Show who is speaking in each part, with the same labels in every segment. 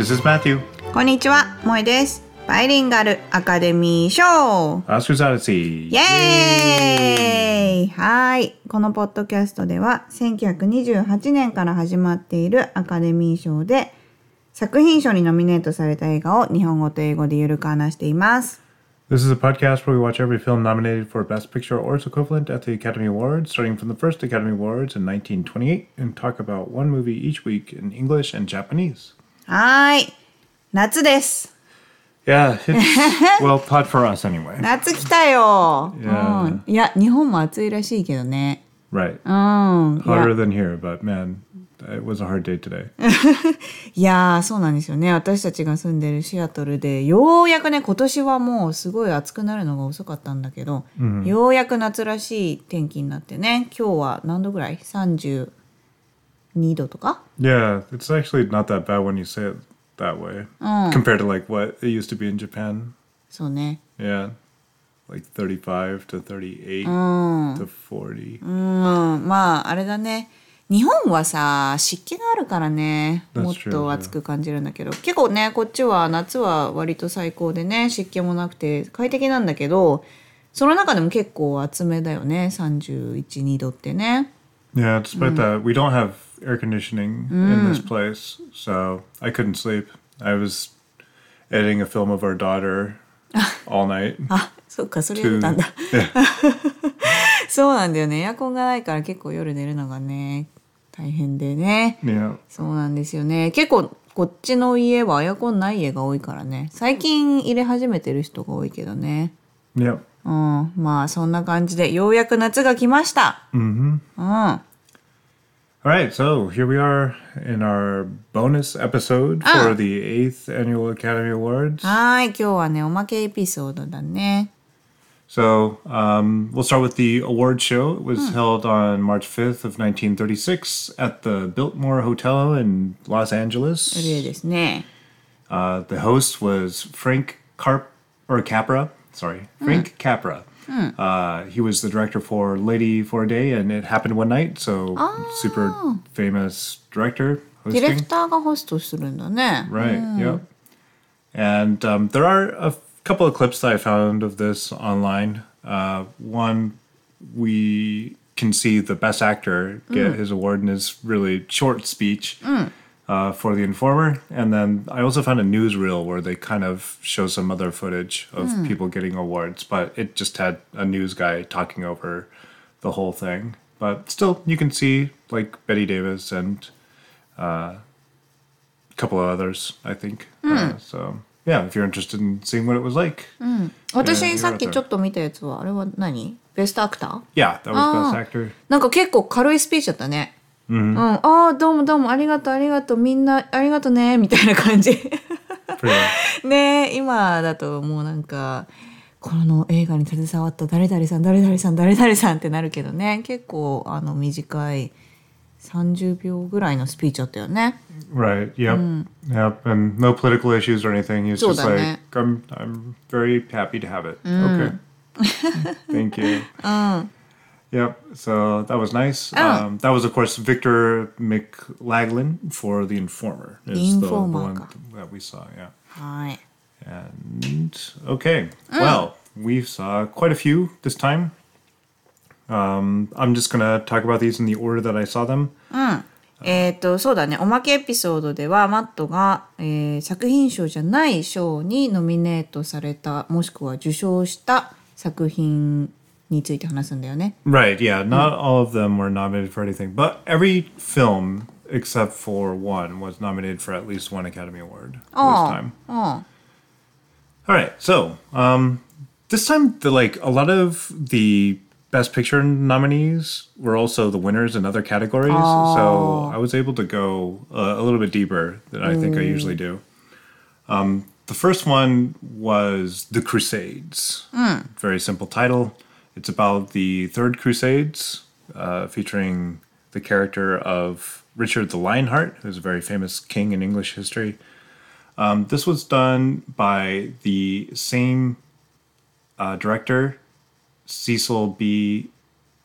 Speaker 1: This is Matthew.
Speaker 2: こんにちは、萌えです。バイリンガルアカデミー賞
Speaker 1: Oscar's Odyssey.
Speaker 2: イエーイはい。このポッドキャストでは、1928年から始まっているアカデミー賞で、作品賞にノミネートされた映画を日本語と英語でゆるく話しています。
Speaker 1: This is a podcast where we watch every film nominated for Best Picture or its equivalent at the Academy Awards, starting from the first Academy Awards in 1928, and talk about one movie each week in English and Japanese.
Speaker 2: はーい。夏です。
Speaker 1: Yeah, it's well hot for us anyway.
Speaker 2: 夏来たよ。
Speaker 1: Yeah.
Speaker 2: うん。いや、日本も暑いらしいけどね。
Speaker 1: Right.
Speaker 2: うん。
Speaker 1: Hotter than here, but man, it was a hard day today.
Speaker 2: いやーそうなんですよね私たちが住んでるシアトルでようやくね今年はもうすごい暑くなるのが遅かったんだけど、ようやく夏らしい天気になってね今日は何度ぐらい？?32 度とか
Speaker 1: Yeah, it's actually not that bad when you say it that way compared to like what it used to be in Japan.
Speaker 2: そうね
Speaker 1: Yeah, like 35 to 38 to 40.
Speaker 2: うんまああれだね日本はさ湿気があるからね
Speaker 1: That's
Speaker 2: もっ
Speaker 1: true,
Speaker 2: と暑く感じるんだけど結構ねこっちは夏は割と最高でね湿気もなくて快適なんだけどその中でも結構暑めだよね312度ってね
Speaker 1: Yeah, despite that, we don't have air conditioning in this place, so I couldn't sleep. I was editing a film of our daughter all night.
Speaker 2: あ そっかそれやったんだ. そうなんだよね。エアコンがないから結構夜寝るのがね大変でね。
Speaker 1: Yeah.
Speaker 2: そうなんですよね。結構こっちの家はエアコンない家が多いからね。最近入れ始めてる人が多いけどね。
Speaker 1: Yep.
Speaker 2: うん。まあそんな感じでようやく夏が来ました。うん、
Speaker 1: All right, so here we are in our bonus episode for the eighth annual Academy Awards.
Speaker 2: はーい今日はねおまけエピソードだね
Speaker 1: So um, we'll start with the award show. It was held on March 5th of 1936 at the Biltmore Hotel in Los Angeles.
Speaker 2: 例ですね
Speaker 1: Uh, the host was Frank Carp or Capra. Sorry, Frank Capra. Uh, he was the director for Lady for a Day, and it happened one night. So super famous director
Speaker 2: ディレク
Speaker 1: hosting.
Speaker 2: ターがホストするんだね
Speaker 1: Right. Yep. And um, there are a f- couple of clips that I found of this online. Uh, one, we can see the best actor get his award in his really short speech uh, for the Informer, and then I also found a newsreel where they kind of show some other footage of mm. people getting awards, but it just had a news guy talking over the whole thing. But still, you can see like Bette Davis and uh, a couple of others, I think. Mm. Uh, so. Yeah, if you're interested in seeing what it was like.
Speaker 2: う
Speaker 1: ん、私
Speaker 2: さっきちょっと見たやつはあれは何ベストアクター
Speaker 1: Yeah, that was best actor.
Speaker 2: なんか結構軽いスピーチだったね。うん、ああどうもどうもありがとうありがとうみんなありがとうねみたいな感じね今だともうなんかこの映画に携わった誰々さん誰々さん誰々さんってなるけどね結構あの短い30秒ぐらいのスピーチだったよね
Speaker 1: right. Yep. Yep. And no political issues or anything. He's just like, I'm, I'm very happy to have it. Okay. Thank you. Yep. So that was nice. Oh. Um, that was, of course, Victor McLaglen for The Informer. Is Informer. the one that we saw. Yeah.
Speaker 2: Hi.
Speaker 1: And okay. Mm. Well, we saw quite a few this time. Um, I'm just gonna talk about these in the order that I saw them. Mm.
Speaker 2: Eh, うんえー、っとそうだねおまけエピソードではマットが、えー、作品賞じゃない賞にノミネートされたもしくは受賞した作品 について話すんだよね。
Speaker 1: Right, yeah, not all of them were nominated for anything, but every film except for one was nominated for at least one Academy Award this time.
Speaker 2: うん、
Speaker 1: All right, so um, this time, the like a lot of the Best Picture nominees were also the winners in other categories. So I was able to go uh, a little bit deeper than I think I usually do. Um, the first one was The Crusades. Very simple title. It's about the Third Crusades, uh, featuring the character of Richard the Lionheart, who's a very famous king in English history. Um, this was done by the same uh, director, Cecil B.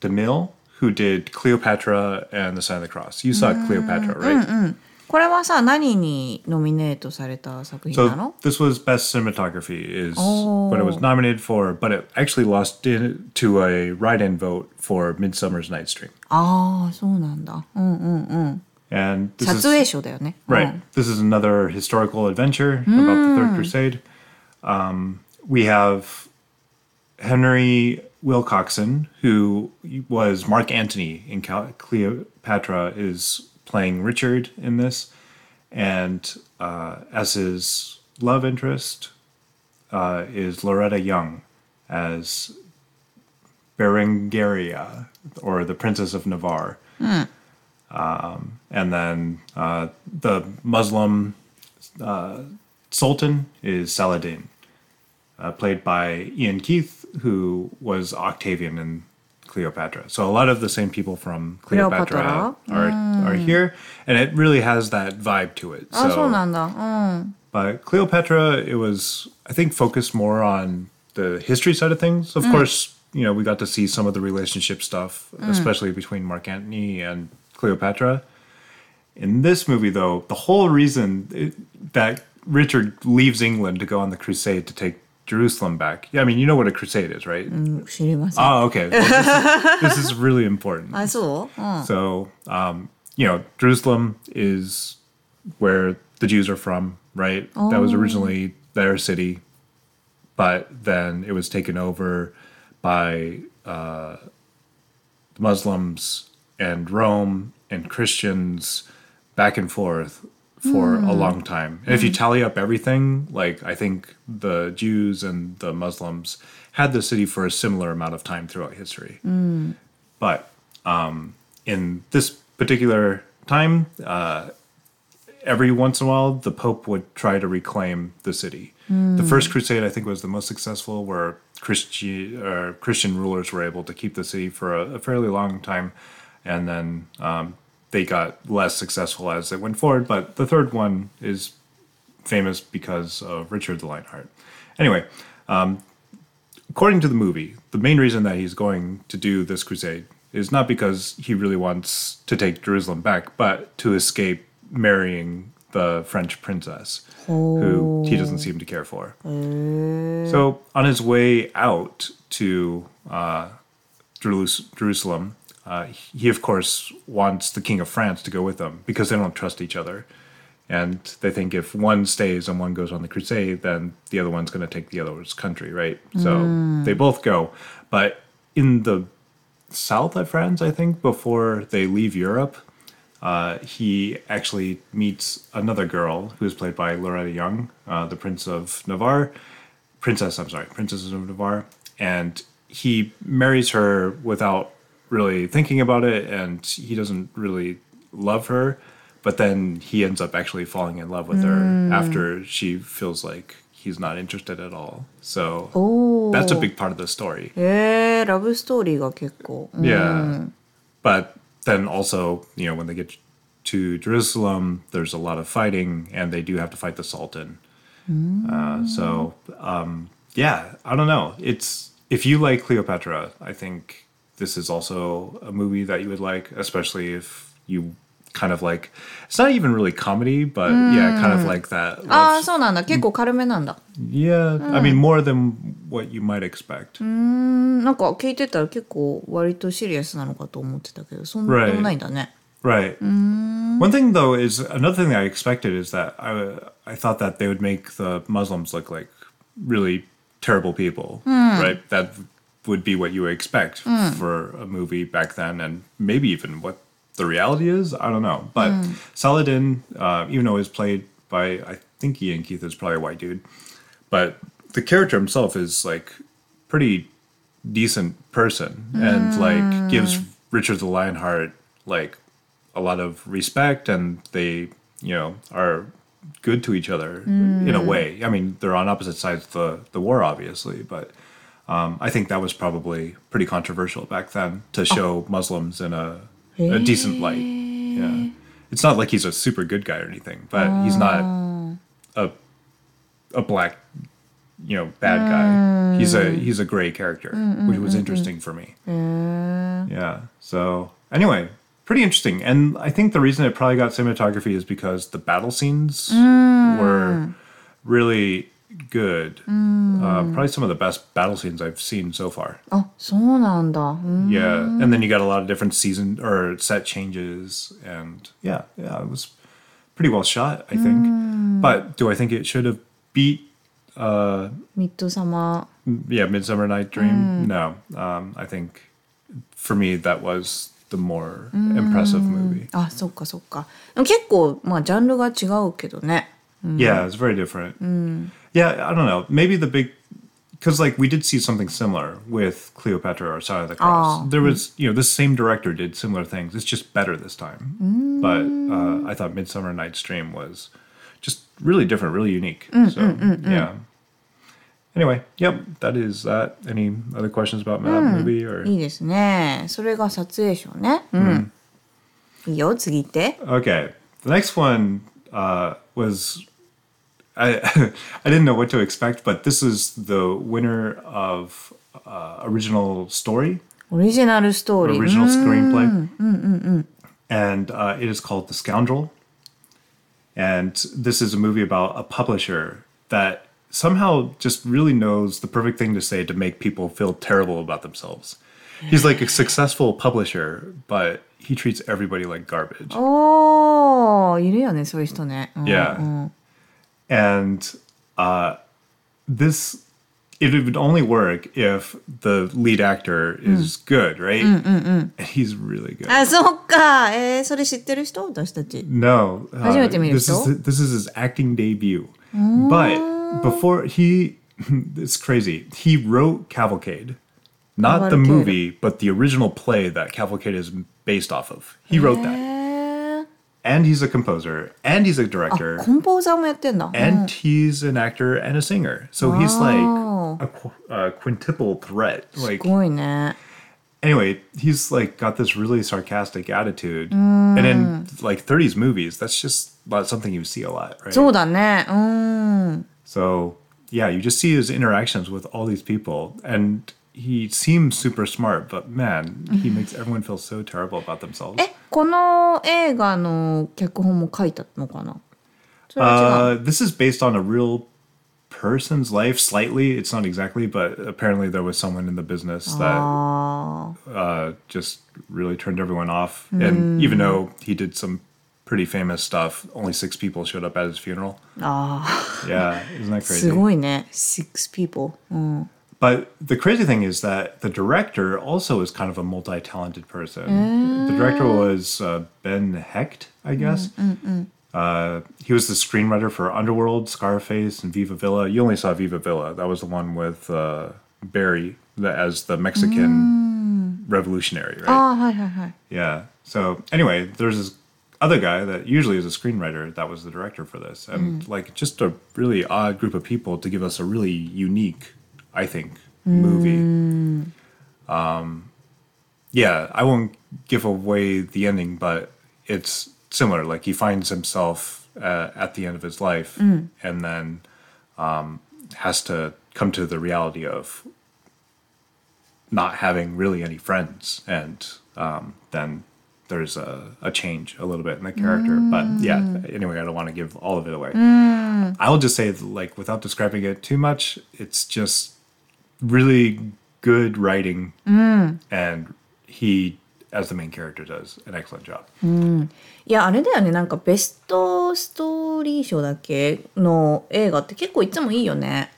Speaker 1: DeMille, who did Cleopatra and The Sign of the Cross. You saw Cleopatra, right?
Speaker 2: これはさ何にノミネートされた作品な
Speaker 1: So
Speaker 2: の
Speaker 1: this was best cinematography is
Speaker 2: Oh.
Speaker 1: what it was nominated for, but it actually lost in, to a write-in vote for Midsummer's Night's Dream.
Speaker 2: ああそうなんだうんうんうん
Speaker 1: And this
Speaker 2: 撮
Speaker 1: is
Speaker 2: 影賞だよね
Speaker 1: right.
Speaker 2: うん
Speaker 1: This is another historical adventure about the Third Crusade. Um, we have Henry Wilcoxon, who was Mark Antony in Cal- Cleopatra, is playing Richard in this, and uh, as his love interest uh, is Loretta Young as Berengaria, or the Princess of Navarre. Um, and then uh, the Muslim uh, Sultan is Saladin, uh, played by Ian Keith, who was Octavian in Cleopatra. So a lot of the same people from Cleopatra,
Speaker 2: Cleopatra?
Speaker 1: are mm. are here, and it really has that vibe to it.
Speaker 2: Oh,
Speaker 1: so,
Speaker 2: ah, mm.
Speaker 1: But Cleopatra, it was I think focused more on the history side of things. Of mm. course, you know we got to see some of the relationship stuff, mm. especially between Mark Antony and Cleopatra. In this movie, though, the whole reason it, that Richard leaves England to go on the crusade to take Jerusalem back. Yeah, I mean, you know what a crusade is, right?
Speaker 2: Mm,
Speaker 1: oh, okay. Well, this, is, this, is, really important.
Speaker 2: I saw. Uh.
Speaker 1: So, um, you know, Jerusalem is where the Jews are from, right? Oh. That was originally their city, but then it was taken over by uh, Muslims and Rome and Christians back and forth for a long time. And if you tally up everything, like I think the Jews and the Muslims had the city for a similar amount of time throughout history. But um, in this particular time, uh, every once in a while, the Pope would try to reclaim the city. The First Crusade, I think, was the most successful, where Christi- Christian rulers were able to keep the city for a, a fairly long time, and then um, they got less successful as it went forward. But the third one is famous because of Richard the Lionheart. Anyway, um, according to the movie, the main reason that he's going to do this crusade is not because he really wants to take Jerusalem back, but to escape marrying the French princess, who he doesn't seem to care for. So on his way out to uh, Jerus- Jerusalem, uh, he of course wants the king of France to go with them because they don't trust each other. And they think if one stays and one goes on the crusade, then the other one's going to take the other's country, right? So they both go. But in the south of France, I think, before they leave Europe, uh, he actually meets another girl who is played by Loretta Young, uh, the Prince of Navarre, Princess, I'm sorry, Princess of Navarre. And he marries her without really thinking about it and he doesn't really love her but then he ends up actually falling in love with mm. her after she feels like he's not interested at all. So
Speaker 2: oh.
Speaker 1: that's a big part of the story.
Speaker 2: 예, 러브 스토리가
Speaker 1: Yeah. But then also, you know, when they get to Jerusalem, there's a lot of fighting and they do have to fight the Sultan. Mm. Uh, so um, yeah, I don't know. It's if you like Cleopatra, I think this is also a movie that you would like, especially if you kind of like. It's not even really comedy, but yeah, kind of like that.
Speaker 2: ああ
Speaker 1: love-
Speaker 2: そうなんだ結構軽めなんだ
Speaker 1: yeah, I mean more than what you might expect.
Speaker 2: うんなんか聞いてたら結構割とシリアスなのかと思ってたけどそんなでもないんだね
Speaker 1: Right. One thing though is another thing that I expected is that I I thought that they would make the Muslims look like really terrible people, right? That would be what you would expect hmm. for a movie back then, and maybe even what the reality is. I don't know. But hmm. Saladin, uh, even though he's played by I think Ian Keith is probably a white dude, but the character himself is like pretty decent person and like hmm. gives Richard the Lionheart like a lot of respect and they you know are good to each other in a way. I mean, they're on opposite sides of the the war, obviously, but um, I think that was probably pretty controversial back then to oh. show Muslims in a a decent light. Yeah, it's not like he's a super good guy or anything, but he's not ah. a a black you know bad guy. Ah. He's a he's a gray character, mm, mm, which was mm, interesting for me. Yeah. So anyway, pretty interesting. And I think the reason it probably got cinematography is because the battle scenes were really good. Uh, probably some of the best battle scenes I've seen so far.
Speaker 2: あそうなんだ。うん
Speaker 1: Yeah, and then you got a lot of different season or set changes, and yeah, yeah, it was pretty well shot, I think. But do I think it should have beat, uh,
Speaker 2: ミッドサマ
Speaker 1: yeah, Midsummer Night Dream? No, um, I think for me that was the more impressive movie.
Speaker 2: ー。あそっかそっか。でも結構まあジャンルが違うけどね。
Speaker 1: Yeah, it's very different. Yeah, I don't know. Maybe the big because like we did see something similar with Cleopatra or Side of the Cross.
Speaker 2: Oh.
Speaker 1: There was you know this same director did similar things. It's just better this time. But uh, I thought Midsummer Night's Dream was just really different, really unique. so yeah. Anyway, yep, that is that. Any other questions about that movie or?
Speaker 2: いいですね。それが撮影賞ね。うん。いいよ次行って。
Speaker 1: Okay, the next one uh, was I I didn't know what to expect, but this is the winner of uh, original story.
Speaker 2: Original story. Original mm. screenplay. Mm,
Speaker 1: mm, mm. And uh, it is called The Scoundrel. And this is a movie about a publisher that somehow just really knows the perfect thing to say to make people feel terrible about themselves. He's like a successful publisher, but he treats everybody like garbage.
Speaker 2: Oh, いるよね、そういう人ね。
Speaker 1: Yeah
Speaker 2: うん
Speaker 1: and uh, this it would only work if the lead actor is good, right? And he's really good.
Speaker 2: あそっか。えー、それ知ってる人私たち。
Speaker 1: No, uh,
Speaker 2: 初めて見る
Speaker 1: this
Speaker 2: 人？
Speaker 1: is this is his acting debut. But before he, it's crazy. He wrote Cavalcade, not the
Speaker 2: Cavalcade.
Speaker 1: movie, but the original play that Cavalcade is based off of. He wrote
Speaker 2: へ
Speaker 1: that,
Speaker 2: ー
Speaker 1: and he's a composer, and he's a
Speaker 2: あ
Speaker 1: director.
Speaker 2: コンポーザーもやってんだ。
Speaker 1: and he's an actor and a singer. So he's
Speaker 2: Wow.
Speaker 1: like a, qu- a quintuple threat.
Speaker 2: す
Speaker 1: Like
Speaker 2: ごいね。
Speaker 1: anyway, he's like got this really sarcastic attitude, and in like 30s movies, that's just not something you see a lot, right?
Speaker 2: そうだね。うん。
Speaker 1: So yeah, you just see his interactions with all these people, and he seems super smart, but man, he makes everyone feel so terrible about themselves.
Speaker 2: えこの映画の脚本も書いたのかなそれは違う。
Speaker 1: Uh, this is based on a real person's life, slightly. It's not exactly, but apparently there was someone in the business that
Speaker 2: あ
Speaker 1: uh, just really turned everyone off. And even though he did some pretty famous stuff, only six people showed up at his funeral.
Speaker 2: ーあ
Speaker 1: Yeah, isn't that
Speaker 2: ーす
Speaker 1: crazy?
Speaker 2: ごいね。six people。うん。
Speaker 1: But the crazy thing is that the director also is kind of a multi talented person. Mm. The director mm. was uh, Ben Hecht, I mm, guess. Mm, mm, uh, he was the screenwriter for Underworld, Scarface, and Viva Villa. You only saw Viva Villa. That was the one with uh, Beery as the Mexican mm. revolutionary, right?
Speaker 2: Oh, hi, hi, hi.
Speaker 1: Yeah. So, anyway, there's this other guy that usually is a screenwriter that was the director for this. And, mm. like, just a really odd group of people to give us a really unique I think, movie. Um, yeah, I won't give away the ending, but it's similar. Like he finds himself uh, at the end of his life, and then um, has to come to the reality of not having really any friends and um, then there's a, a change a little bit in the character. But yeah anyway i don't want to give all of it away. I'll just say like without describing it too much it's just really good writing and he as the main character does an excellent job
Speaker 2: いやあれだよねなんかベストストーリー賞だっけの映画って結構いつもいいよね。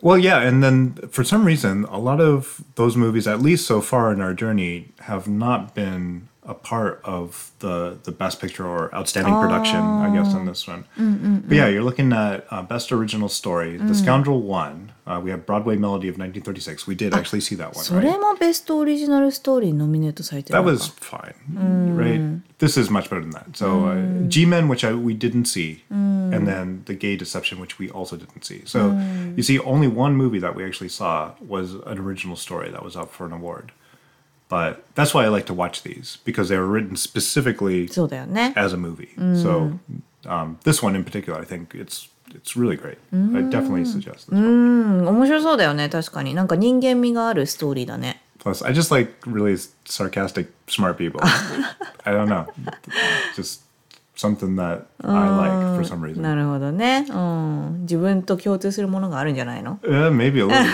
Speaker 1: Well, yeah, and then for some reason, a lot of those movies, at least so far in our journey, have not been a part of the the best picture or outstanding production. I guess in this one, but yeah, you're looking at uh, best original story. The Scoundrel won. Uh, we have Broadway Melody of 1936. We did actually see that one.
Speaker 2: そ
Speaker 1: Right?
Speaker 2: れもベストオリジナルストーリーにノミネートされてる
Speaker 1: That
Speaker 2: のか
Speaker 1: was fine, right? This is much better than that. So uh, G-Men, which I, we didn't see, and then The Gay Deception, which we also didn't see. So you see, only one movie that we actually saw was an original story that was up for an award. But that's why I like to watch these because they were written specifically
Speaker 2: そうだよね。
Speaker 1: as a movie. So um, this one in particular, I think it's it's really great. I definitely suggest this one.
Speaker 2: うん面白そうだよね確かになんか人間味があるストーリーだね。
Speaker 1: Plus, I just like really sarcastic, smart people. I don't know. Just something that I like for some reason.
Speaker 2: なるほどね、うん、自分と共通するものがあるんじゃないの
Speaker 1: Uh, maybe a little bit.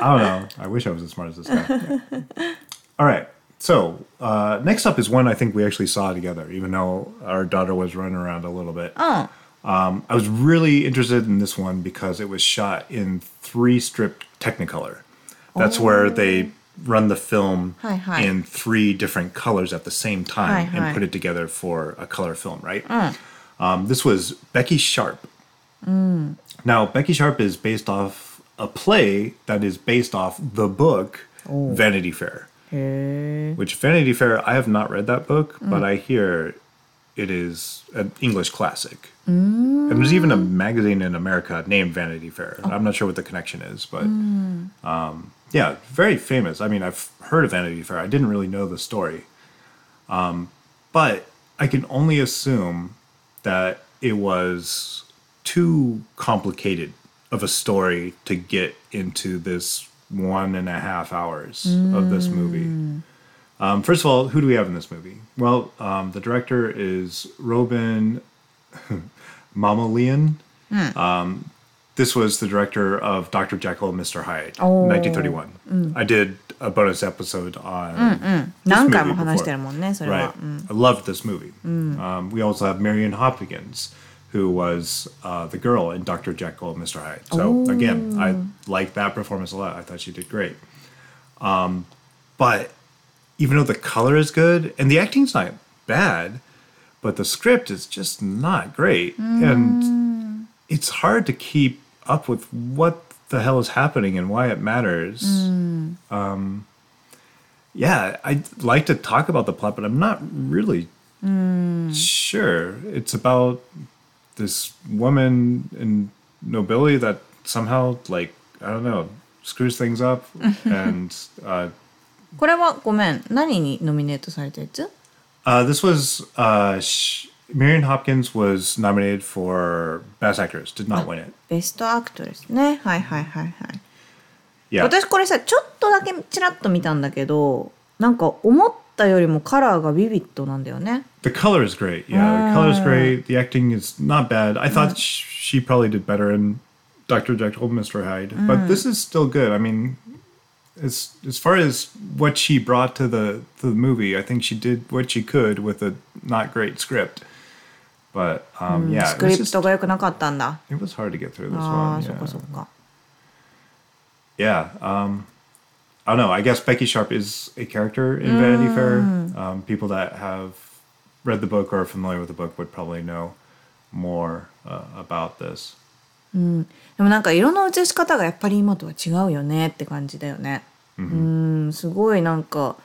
Speaker 1: I don't know. I wish I was as smart as this guy. All right. So uh, next up is one I think we actually saw together, even though our daughter was running around a little bit.
Speaker 2: うん
Speaker 1: Um, I was really interested in this one because it was shot in three strip Technicolor. That's where they run the film
Speaker 2: Hi, hi.
Speaker 1: in three different colors at the same time
Speaker 2: Hi,
Speaker 1: and put it together for a color film, right? Um, this was Becky Sharp. Now, Becky Sharp is based off a play that is based off the book Vanity Fair. Which Vanity Fair, I have not read that book, but I hear it is an English classic. And there's even a magazine in America named Vanity Fair. I'm not sure what the connection is, but um, yeah, very famous. I mean, I've heard of Vanity Fair. I didn't really know the story, um, but I can only assume that it was too complicated of a story to get into this one and a half hours mm. of this movie. Um, first of all, who do we have in this movie? Well, um, the director is Robin Mamoulian. Mm. Um, this was the director of Dr. Jekyll and Mr. Hyde, oh. 1931. Mm. I did a bonus episode on
Speaker 2: mm-hmm. this
Speaker 1: movie before. Right. I loved this movie. Mm. we also have Marion Hopkins, who was uh, the girl in Dr. Jekyll and Mr. Hyde. So again, I liked that performance a lot. I thought she did great. Um, but even though the color is good and the acting's not bad, but the script is just not great, and it's hard to keep up with what the hell is happening and why it matters. Um, yeah, I'd like to talk about the plot, but I'm not really sure. It's about this woman in nobility that somehow, like, I don't know, screws things up. and uh,
Speaker 2: これはごめん何にノミネートされたやつ
Speaker 1: uh, this was uh, sh- Marion Hopkins was nominated for Best Actress, did not win it.
Speaker 2: ベストアクトですねはいはいはいはい
Speaker 1: Yeah.
Speaker 2: 私これさちょっとだけちらっと見たんだけどなんか思っ たよりもカラーがビビッドなんだよね
Speaker 1: The color is great. Yeah, the color is great. The acting is not bad. I thought sh- she probably did better in Dr. Jekyll and Mr. Hyde, but this is still good. I mean, as as far as what she brought to the to the movie, I think she did what she could with a not great script. But um, yeah,
Speaker 2: ス
Speaker 1: it
Speaker 2: ク
Speaker 1: was
Speaker 2: リプ
Speaker 1: just
Speaker 2: トが良くなかったんだ
Speaker 1: it was hard to get through this
Speaker 2: ああ
Speaker 1: one.
Speaker 2: そっかそ
Speaker 1: Yeah.
Speaker 2: っか
Speaker 1: yeah. Um, I don't know. I guess Becky Sharp is a character in Vanity Fair. Um, people that have read the book or are familiar with the book would probably know more uh, about this.
Speaker 2: でもなんか色の映し方がやっぱり今とは違うよねって感じだよねうんすごいなんか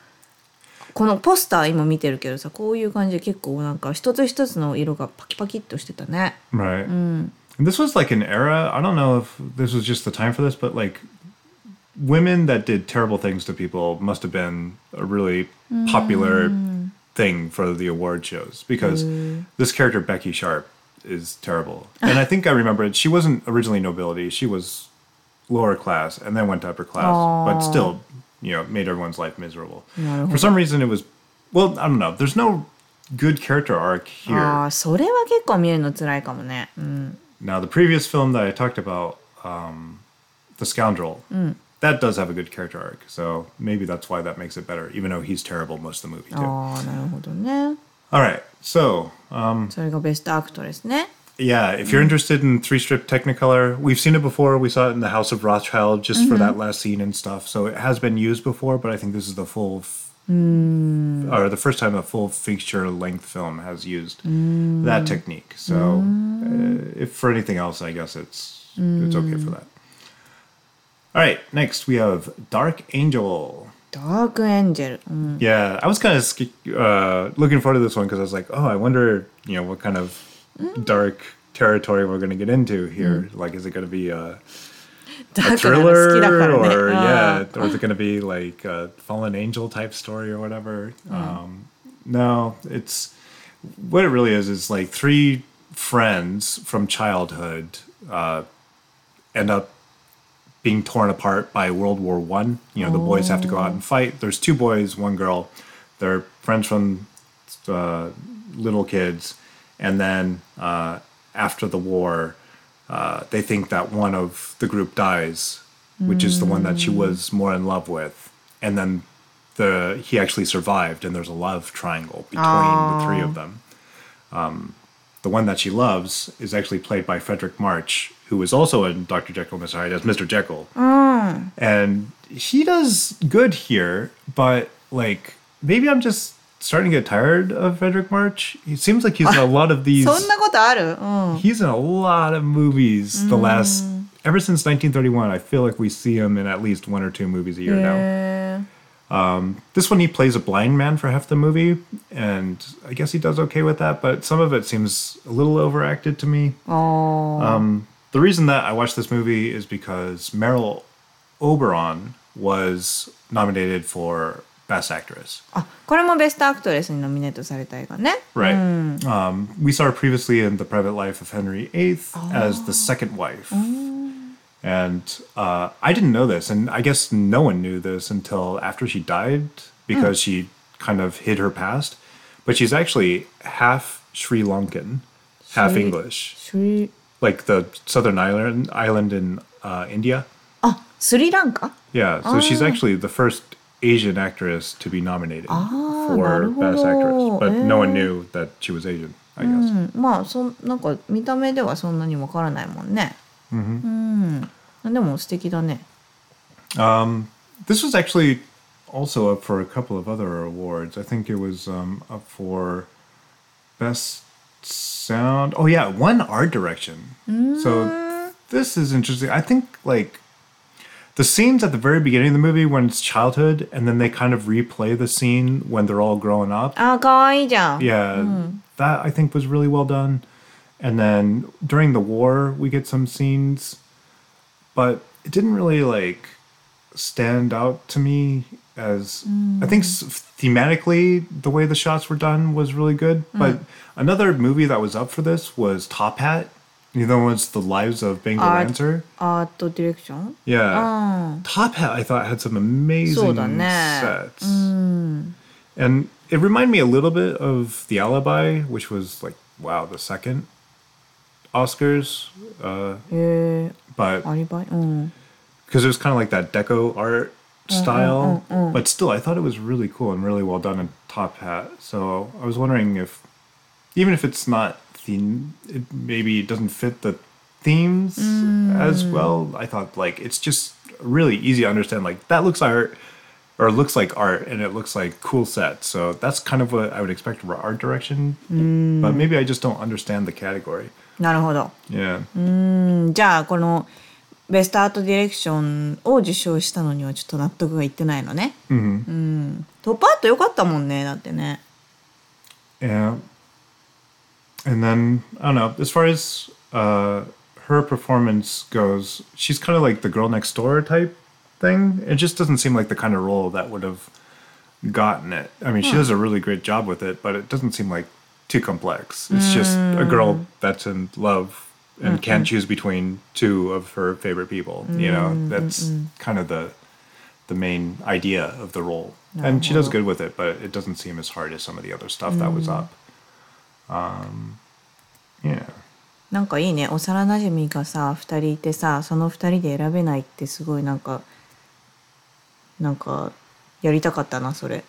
Speaker 2: このポスター今見てるけどさこういう感じで結構なんか一つ一つの色がパキパキっとしてたね
Speaker 1: Right. And this was like an era. I don't know if this was just the time for this, but like women that did terrible things to people must have been a really popular thing for the award shows because this character Becky Sharp is terrible. And I think I remember it. She wasn't originally nobility. She was lower class and then went to upper class, but still, you know, made everyone's life miserable. For some reason, it was. Well, I don't know. There's no good character arc here.
Speaker 2: ああそれは結構見るの辛いかもねうん
Speaker 1: Now, the previous film that I talked about, um, The Scoundrel, that does have a good character arc. So maybe that's why that makes it better, even though he's terrible most of the movie, too.
Speaker 2: ああなるほどね
Speaker 1: All right. So, um,
Speaker 2: それがベストアクトですね
Speaker 1: yeah, if you're interested in three strip Technicolor, we've seen it before. We saw it in the House of Rothschild just for that last scene and stuff. So it has been used before, but I think this is the full, f- or the first time a full feature length film has used that technique. So uh, if for anything else, I guess it's it's okay for that. All right, next we have Dark Angel.
Speaker 2: Dark Angel. Mm.
Speaker 1: Yeah, I was kind of uh, looking forward to this one because I was like, oh, I wonder, you know, what kind of mm. dark territory we're going to get into here. Mm. Like, is it going to be
Speaker 2: uh,
Speaker 1: a,
Speaker 2: a
Speaker 1: thriller or,
Speaker 2: uh.
Speaker 1: yeah, or is it going to be like a fallen angel type story or whatever? Uh. Um, no, it's what it really is is like three friends from childhood uh, end up being torn apart by World War One. You know, the boys have to go out and fight. There's two boys, one girl. They're friends from uh, little kids, and then uh, after the war, uh, they think that one of the group dies, which is the one that she was more in love with, and then the he actually survived, and there's a love triangle between the three of them. Um, the one that she loves is actually played by Fredric March, who is also in Dr. Jekyll and Mr. Hyde as Mr. Jekyll. Mm. And he does good here, but like maybe I'm just starting to get tired of Fredric March. He seems like he's in a lot of these.
Speaker 2: Mm.
Speaker 1: He's in a lot of movies mm. the last mm. ever since 1931. I feel like we see him in at least one or two movies a year yeah.
Speaker 2: now. Um,
Speaker 1: this one he plays a blind man for half the movie, and I guess he does okay with that, but some of it seems a little overacted to me. Um, the reason that I watched this movie is because Merle Oberon was nominated for Best Actress.
Speaker 2: Ah, あ、これもベストアクトレスにノミネートされた映画ね。
Speaker 1: Right.、うん um, we saw her previously in The Private Life of Henry VIII as the second wife. Oh. And uh, I didn't know this, and I guess no one knew this until after she died because she kind of hid her past. But she's actually half Sri Lankan, half
Speaker 2: Sri-
Speaker 1: English,
Speaker 2: スリ
Speaker 1: like the southern island island in uh, India.
Speaker 2: あスリランカ
Speaker 1: Yeah, so she's actually the first Asian actress to be nominated
Speaker 2: Ah,
Speaker 1: for Best Actress, but no one
Speaker 2: eh.
Speaker 1: knew that she was Asian. I
Speaker 2: う
Speaker 1: guess.
Speaker 2: ん、まあそんなんか見た目ではそんなにわからないもんね。 うん。でも素敵だね。
Speaker 1: Um, this was actually also up for a couple of other awards. I think it was um, up for best sound. Oh yeah, one art direction. So this is interesting. I think like the scenes at the very beginning of the movie when it's childhood, and then they kind of replay the scene when they're all growing up.
Speaker 2: あーかわいいじゃん。
Speaker 1: Yeah, that I think was really well done. And then during the war, we get some scenes, but it didn't really like stand out to me as mm. I think mm. thematically the way the shots were done was really good. Mm. But another movie that was up for this was Top Hat. You know, it's the lives of Bengal
Speaker 2: art,
Speaker 1: Lancer.
Speaker 2: Art direction.
Speaker 1: Yeah.
Speaker 2: Oh.
Speaker 1: Top Hat, I thought had some amazing sets. Mm. And it reminded me a little bit of The Alibi, which was like, wow, the second Oscars. Uh,
Speaker 2: yeah.
Speaker 1: But because it was kind of like that deco art style, mm-hmm, mm-hmm. but still, I thought it was really cool and really well done in Top Hat. So I was wondering if, even if it's not theme, it maybe doesn't fit the themes mm. as well. I thought like it's just really easy to understand. Like that looks art Or looks like art, and it looks like cool sets. So that's kind of what I would expect for art direction. But maybe I just don't understand the category.
Speaker 2: なるほど。
Speaker 1: Yeah.
Speaker 2: うんじゃあこのベストアートディレクションを受賞したのにはちょっと納得がいってないのね。
Speaker 1: hmm
Speaker 2: うん。トップアート良かったもんねだってね。
Speaker 1: Yeah. And then I don't know. As far as uh, her performance goes, she's kind of like the girl next door type thing. It just doesn't seem like the kind of role that would have gotten it. I mean, she does a really great job with it, but it doesn't seem like too complex. It's just a girl that's in love and can't choose between two of her favorite people. You know, that's kind of the the main idea of the role. And she does good with it, but it doesn't seem as hard as some of the other stuff that was up. Um, yeah.
Speaker 2: なんかいいね幼なじみがさ2人いてさその2人で選べないってすごいなんか なんかやりたかったなそれ。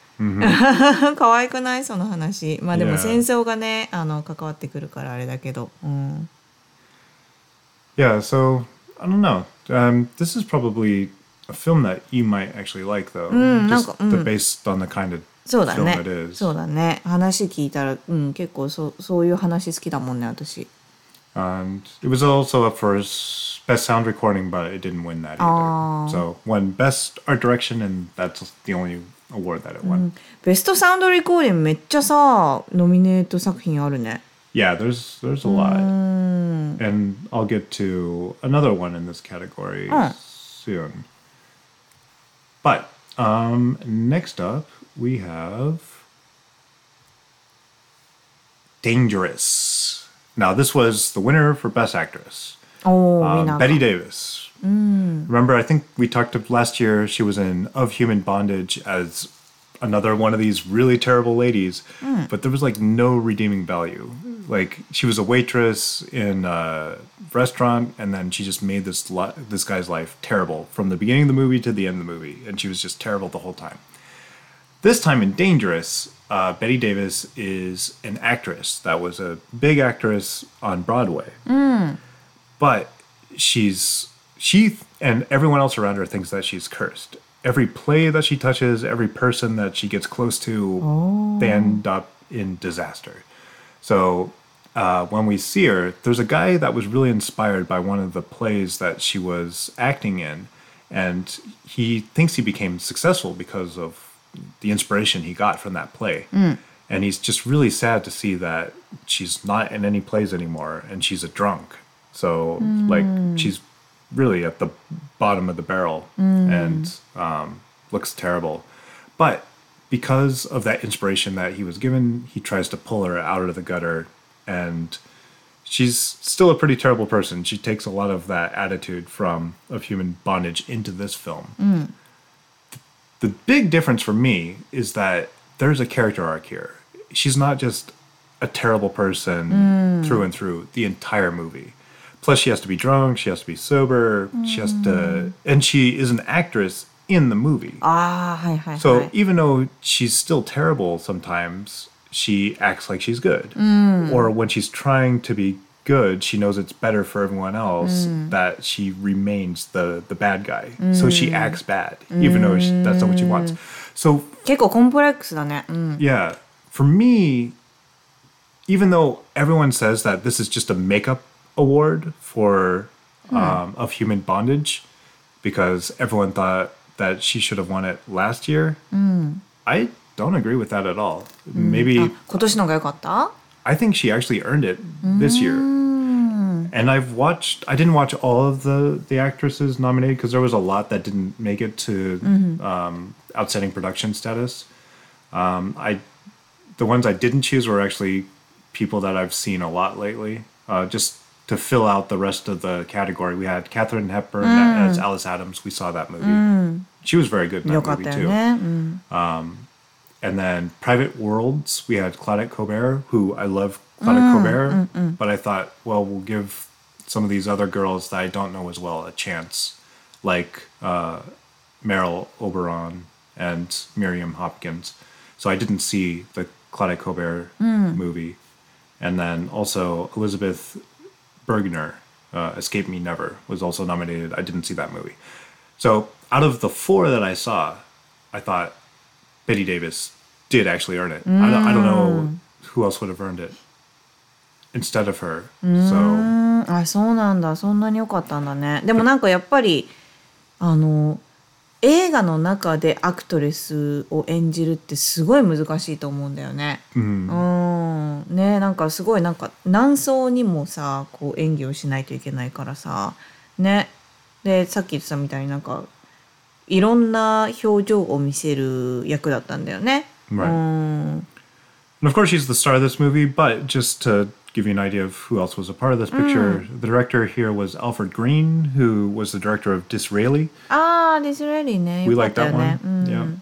Speaker 2: 可愛くないその話まあでも
Speaker 1: Yeah.
Speaker 2: 戦争がねあの関わってくるからあれだけど、うん、
Speaker 1: Yeah, so I don't know. Um, this is probably a film that you might actually like, though.
Speaker 2: Mm,
Speaker 1: just
Speaker 2: なんか、うん。
Speaker 1: based on the kind of
Speaker 2: そうだ
Speaker 1: film
Speaker 2: ね
Speaker 1: it is.
Speaker 2: そうだね話聞いたら、うん、結構そうそういう話好きだもんね私
Speaker 1: And it was also up for s- best sound recording, but it didn't win that either.
Speaker 2: Oh.
Speaker 1: So won best art direction, and that's the only award that it won.
Speaker 2: ベストサウンドレコーディングめっちゃさノミネート作品あるね
Speaker 1: Yeah, there's there's a lot, and I'll get to another one in this category
Speaker 2: Oh.
Speaker 1: soon. But um, next up, we have Dangerous. Now, this was the winner for Best Actress.
Speaker 2: Oh,
Speaker 1: um, Bette Davis. Mm. Remember, I think we talked last year. She was in Of Human Bondage as another one of these really terrible ladies, mm. but there was like no redeeming value. Like she was a waitress in a restaurant, and then she just made this li- this guy's life terrible from the beginning of the movie to the end of the movie, and she was just terrible the whole time. This time in Dangerous, uh, Bette Davis is an actress that was a big actress on Broadway but she's she and everyone else around her thinks that she's cursed. Every play that she touches, every person that she gets close to, they end up in disaster. So uh, when we see her, there's a guy that was really inspired by one of the plays that she was acting in, and he thinks he became successful because of the inspiration he got from that play. Mm. And he's just really sad to see that she's not in any plays anymore, and she's a drunk. So like mm. she's really at the bottom of the barrel mm. and um, looks terrible. But because of that inspiration that he was given, he tries to pull her out of the gutter, and she's still a pretty terrible person. She takes a lot of that attitude from of human bondage into this film. The big difference for me is that there's a character arc here. She's not just a terrible person mm. through and through the entire movie. Plus, she has to be drunk, she has to be sober, mm. she has to, mm. and she is an actress in the movie.
Speaker 2: Ah, hi, hi,
Speaker 1: so hi. even though she's still terrible sometimes, she acts like she's good. Mm. Or when she's trying to be good, she knows it's better for everyone else that she remains the the bad guy. So she acts bad, even though she, that's not what she wants. So
Speaker 2: 結構コンプレックスだね。うん。
Speaker 1: yeah, for me, even though everyone says that this is just a makeup award for um, of human bondage, because everyone thought that she should have won it last year, I don't agree with that at all. Maybe
Speaker 2: あ今年のが良かった
Speaker 1: I think she actually earned it this mm. year. And I've watched. I didn't watch all of the the actresses nominated because there was a lot that didn't make it to mm-hmm. um, outstanding production status. Um, I the ones I didn't choose were actually people that I've seen a lot lately. Uh, just to fill out the rest of the category, we had Katharine Hepburn mm. as Alice Adams. We saw that movie. Mm. She was very good in that movie too.
Speaker 2: Um,
Speaker 1: and then Private Worlds, we had Claudette Colbert, who I love Claudette Colbert, but I thought, well, we'll give some of these other girls that I don't know as well a chance, like uh, Merle Oberon and Miriam Hopkins. So I didn't see the Claudette Colbert movie. And then also Elisabeth Bergner, uh, Escape Me Never, was also nominated. I didn't see that movie. So out of the four that I saw, I thought Betty Davis did actually earn it. I, don't, I don't know who else would have earned it instead of her. So.
Speaker 2: うんあそうなんだ。そんなに良かったんだね。でもなんかやっぱりあの映画の中でアクトレスを演じるってすごい難しいと思うんだよね。うん、ねなんかすごいなんか何層にもさこう演技をしないといけないからさ。ね。でさっき言ってたみたいになんかいろんな表情を見せる役だったんだよね。
Speaker 1: Right.
Speaker 2: うん、
Speaker 1: And of course, she's the star of this movie, but just to give you an idea of who else was a part of this picture, the director here was Alfred Green, who was the director of Disraeli.
Speaker 2: ああディスレリーね
Speaker 1: We
Speaker 2: よかっ
Speaker 1: like
Speaker 2: たよ
Speaker 1: that
Speaker 2: ね
Speaker 1: one.
Speaker 2: うん
Speaker 1: Yeah.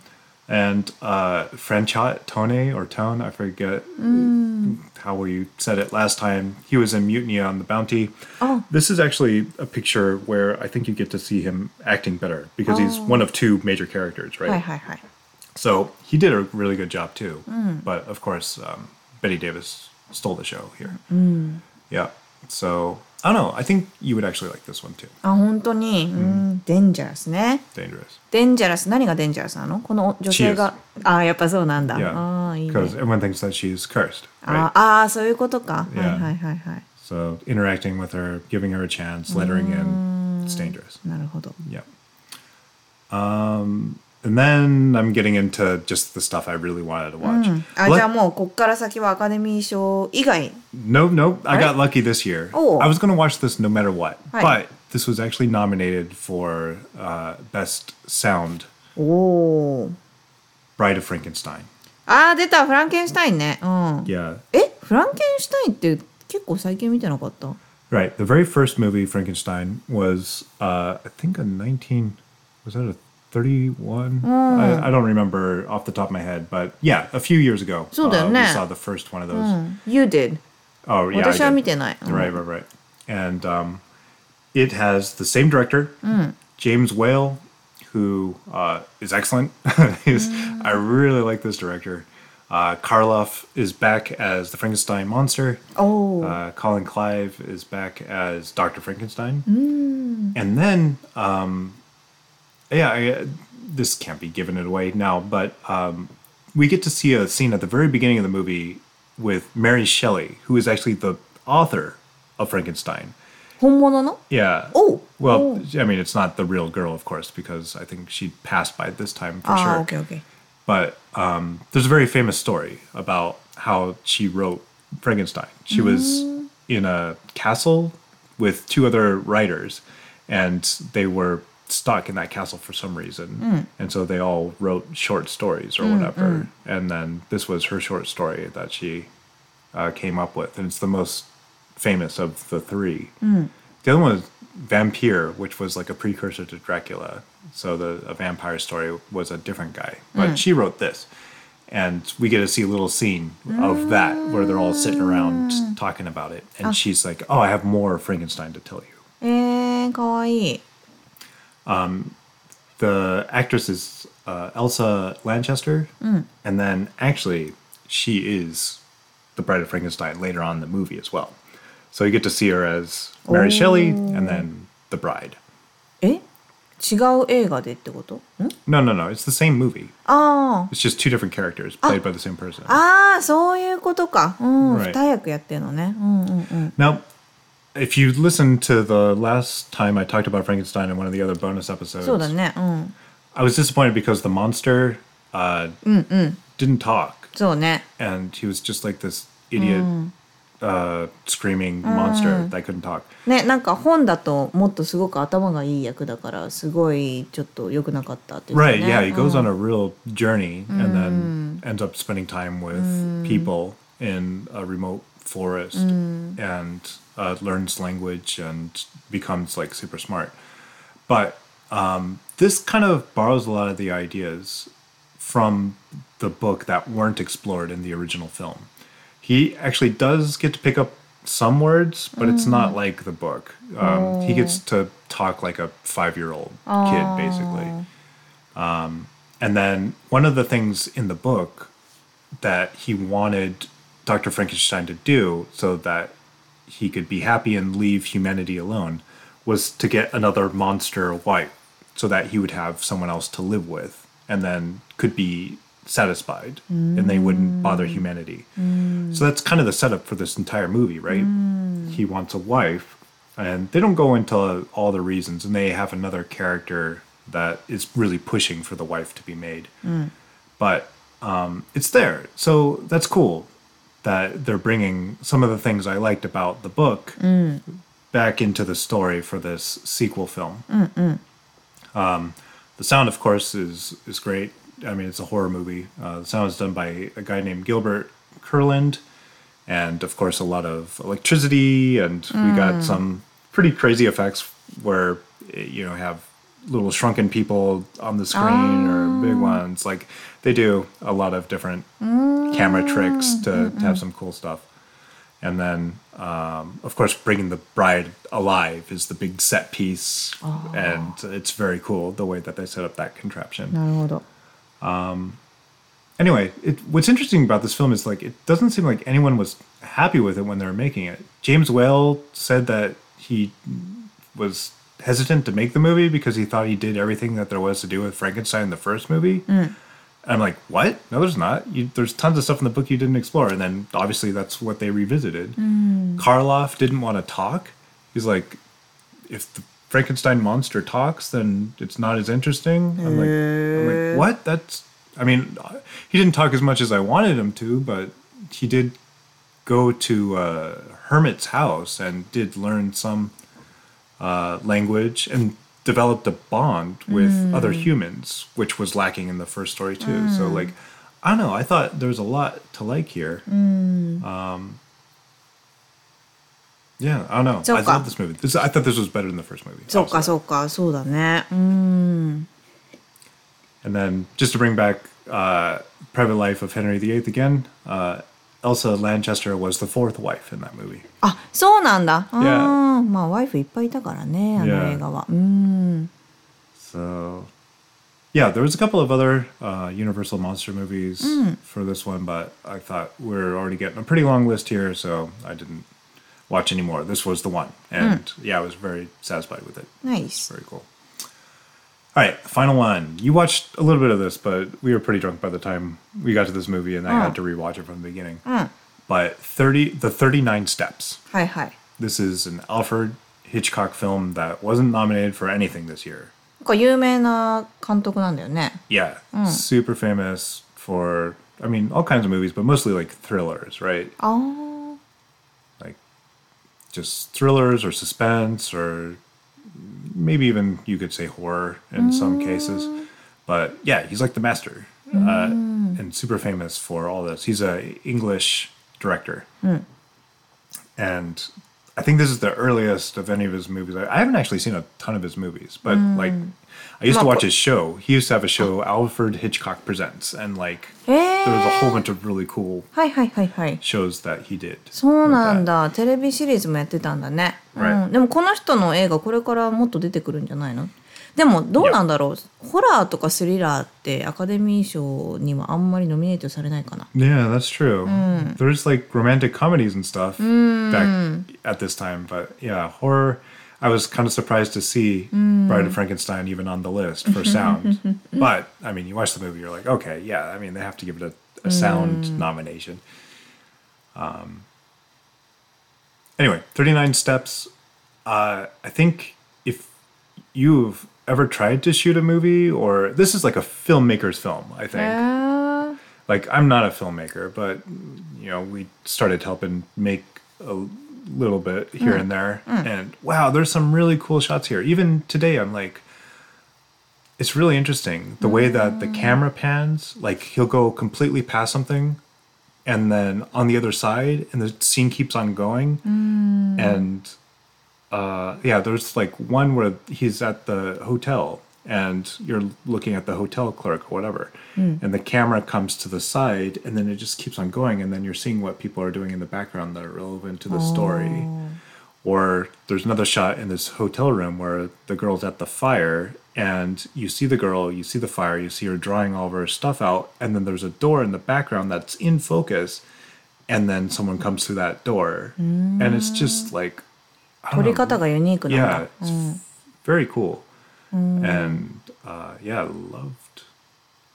Speaker 1: And uh, Franchat Tone, or Tone, I forget how we said it last time. He was in Mutiny on the Bounty.
Speaker 2: Oh.
Speaker 1: This is actually a picture where I think you get to see him acting better because oh. he's one of two major characters, right?
Speaker 2: Hi, hi, hi.
Speaker 1: So he did a really good job too. Mm. But of course, um, Bette Davis stole the show here. Mm. Yeah. So I don't know. I think you would actually like this one too.
Speaker 2: あ本当に、うん、デンジャラスね
Speaker 1: Dangerous.
Speaker 2: デンジャラス何がデンジャラスなのこの女性があやっぱそうなんだ、
Speaker 1: Yeah.
Speaker 2: ああいいね
Speaker 1: Because everyone thinks that she's cursed,
Speaker 2: あ
Speaker 1: right?
Speaker 2: あーそういうことか、
Speaker 1: Yeah.
Speaker 2: はいはいはいはい
Speaker 1: So interacting with her, giving her a chance, letting her in, it's dangerous.
Speaker 2: なるほど
Speaker 1: Yeah. Um, and then I'm getting into just the stuff I really wanted to watch.
Speaker 2: あ
Speaker 1: Let-
Speaker 2: じゃあもうこっから先はアカデミー賞以外
Speaker 1: No, no, I got
Speaker 2: Right?
Speaker 1: lucky this year.
Speaker 2: Oh.
Speaker 1: I was going to watch this no matter what,
Speaker 2: Right.
Speaker 1: but this was actually nominated for uh, Best Sound,
Speaker 2: おお
Speaker 1: Bride of Frankenstein.
Speaker 2: あー出たフランケンシュタインねうん
Speaker 1: Yeah.
Speaker 2: えフランケンシュタインって結構最近見てなかった
Speaker 1: Right. The very first movie, Frankenstein, was uh, I think a nineteen. Was that a 31 hmm. I, I, don't remember off the top of my head but yeah a few years ago uh, we saw the first one of those hmm.
Speaker 2: you did
Speaker 1: oh yeah I did. right right right and um, it has the same director hmm. james whale who uh, is excellent i really like this director uh, Karloff is back as the Frankenstein monster.
Speaker 2: Oh.
Speaker 1: Uh, Colin Clive is back as Dr. Frankenstein. Mm. And then um, yeah, I, this can't be giving it away now, but um, we get to see a scene at the very beginning of the movie with Mary Shelley, who is actually the author of Frankenstein.
Speaker 2: 本物の
Speaker 1: Yeah.
Speaker 2: Oh.
Speaker 1: Well, I mean, it's not the real girl, of course, because I think she passed by this time for
Speaker 2: あ
Speaker 1: sure.
Speaker 2: あ、OK, OK.
Speaker 1: But um, there's a very famous story about how she wrote Frankenstein. She was in a castle with two other writers, and they were stuck in that castle for some reason. And so they all wrote short stories or whatever. And then this was her short story that she uh, came up with. And it's the most famous of the three. The other one was Vampire, which was like a precursor to Dracula. So the a vampire story was a different guy, but she wrote this, and we get to see a little scene of that where they're all sitting around talking about it, and she's like, "Oh, I have more Frankenstein to tell you."
Speaker 2: えー、かわいい。
Speaker 1: The actress is uh, Elsa Lanchester, and then actually she is the Bride of Frankenstein later on in the movie as well. So you get to see her as Mary Shelley, and then the bride.
Speaker 2: え違う映画でってことん
Speaker 1: No, no, no. It's the same movie.
Speaker 2: あ
Speaker 1: It's just two different characters played by the same person.
Speaker 2: あ。ああ、そういうことか。うん。
Speaker 1: Right.
Speaker 2: 二役やってるのね。うんうんうん。
Speaker 1: Now, if you listen to the last time I talked about Frankenstein in one of the other bonus episodes,
Speaker 2: そうだね。うん。
Speaker 1: I was disappointed because the monster uh, didn't talk,
Speaker 2: そうね。
Speaker 1: and he was just like this idiot, uh, screaming monster that couldn't talk.
Speaker 2: ね、なんか本だともっとすごく頭がいい役だからすごいちょっと良くなかったっていう
Speaker 1: Right?
Speaker 2: ね。
Speaker 1: Yeah, he
Speaker 2: うん
Speaker 1: goes on a real journey and then ends up spending time with people in a remote forest and uh, learns language and becomes like super smart. But um, this kind of borrows a lot of the ideas from the book that weren't explored in the original film. He actually does get to pick up some words, but it's not like the book. Um, He gets to talk like a five year old kid, basically. Um, and then one of the things in the book that he wanted Dr. Frankenstein to do so that he could be happy and leave humanity alone was to get another monster wife so that he would have someone else to live with and then could be satisfied and they wouldn't bother mm. humanity. Mm. So that's kind of the setup for this entire movie, right? Mm. He wants a wife and they don't go into all the reasons and they have another character that is really pushing for the wife to be made. But um, it's there. So that's cool that they're bringing some of the things I liked about the book back into the story for this sequel film. Um, the sound, of course, is is great. I mean, it's a horror movie. Uh, the sound is done by a guy named Gilbert Kurland, and of course, a lot of electricity, and we got some pretty crazy effects where you know have little shrunken people on the screen or big ones. Like they do a lot of different camera tricks to, to have some cool stuff. And then, um, of course, bringing the bride alive is the big set piece, and it's very cool the way that they set up that contraption.
Speaker 2: なるほど。
Speaker 1: Anyway, it, what's interesting about this film is like it doesn't seem like anyone was happy with it when they were making it. James Whale said that he was hesitant to make the movie because he thought he did everything that there was to do with Frankenstein in the first movie. Mm. And I'm like, what? No, there's not. You, there's tons of stuff in the book you didn't explore, and then obviously that's what they revisited. Mm. Karloff didn't want to talk. He's like, if the Frankenstein monster talks, then it's not as interesting. I'm like, I'm like, uh. what? That's. I mean, he didn't talk as much as I wanted him to, but he did go to uh, Hermit's house and did learn some uh, language and developed a bond with mm. other humans, which was lacking in the first story too. Mm. So like, I don't know. I thought there was a lot to like here. Mm. Um, yeah, I don't know. I love this movie. This, I thought this was better than the first movie.
Speaker 2: So.
Speaker 1: And then just to bring back uh, Private Life of Henry VIII again, uh, Elsa Lanchester was the fourth wife in that movie.
Speaker 2: あそうなんだあー
Speaker 1: Yeah.
Speaker 2: まあワイフいっぱいいたからねあの
Speaker 1: Yeah.
Speaker 2: 映画はうん
Speaker 1: So, yeah, there was a couple of other uh, Universal monster movies for this one, but I thought we're already getting a pretty long list here, so I didn't watch any more. This was the one, and yeah, I was very satisfied with it.
Speaker 2: ナイス
Speaker 1: Very cool. All right, final one. You watched a little bit of this, but we were pretty drunk by the time we got to this movie, and I had to rewatch it from the beginning. But thirty, the thirty-nine steps.
Speaker 2: はいはい
Speaker 1: This is an Alfred Hitchcock film that wasn't nominated for anything this year.
Speaker 2: なんか有名な監督なんだよね
Speaker 1: Yeah, super famous for, I mean, all kinds of movies, but mostly like thrillers, right?
Speaker 2: ああ
Speaker 1: Like just thrillers or suspense or maybe even you could say horror in some cases. Mm. But yeah, he's like the master uh, mm. and super famous for all this. He's a English director. Mm. And I think this is the earliest of any of his movies. I, I haven't actually seen a ton of his movies, but like I used to
Speaker 2: Well,
Speaker 1: watch
Speaker 2: co-
Speaker 1: his show. He used to have a show, Alfred Hitchcock Presents, and like
Speaker 2: Eh.
Speaker 1: there was a whole bunch of really cool
Speaker 2: はいはいはいはい
Speaker 1: shows that he did.
Speaker 2: そうなん
Speaker 1: with that.
Speaker 2: だテレビシリーズもやってたんだね、
Speaker 1: Right.
Speaker 2: うん、でもこの人の映画これからもっと出てくるんじゃないの でもどうなんだろうホラーとかスリラーってアカデミー賞にはあんまりノミネートされないかな
Speaker 1: Yeah, that's true. There's like romantic comedies and stuff back at this time, but yeah, horror. I was kind of surprised to see Bride of Frankenstein even on the list for sound. but I mean, you watch the movie, you're like, okay, yeah. I mean, they have to give it a, a sound nomination. Um. Anyway, 39 steps. Uh, I think if you've ever tried to shoot a movie, or this is like a filmmaker's film, I think.
Speaker 2: へ
Speaker 1: like I'm not a filmmaker, but you know, we started helping make a little bit here mm. and there. Mm. And wow, there's some really cool shots here. Even today I'm like it's really interesting the way that the mm. camera pans, like he'll go completely past something and then on the other side and the scene keeps on going. And uh yeah, there's like one where he's at the hotel and you're looking at the hotel clerk or whatever. And the camera comes to the side and then it just keeps on going and then you're seeing what people are doing in the background that are relevant to the story. Or there's another shot in this hotel room where the girl's at the fire and you see the girl you see the fire you see her drawing all of her stuff out and then there's a door in the background that's in focus and then someone comes through that door. And it's just like I
Speaker 2: 撮
Speaker 1: don't
Speaker 2: り
Speaker 1: know,
Speaker 2: 方がユニークなん
Speaker 1: yeah
Speaker 2: だ、
Speaker 1: it's very cool and uh, yeah I loved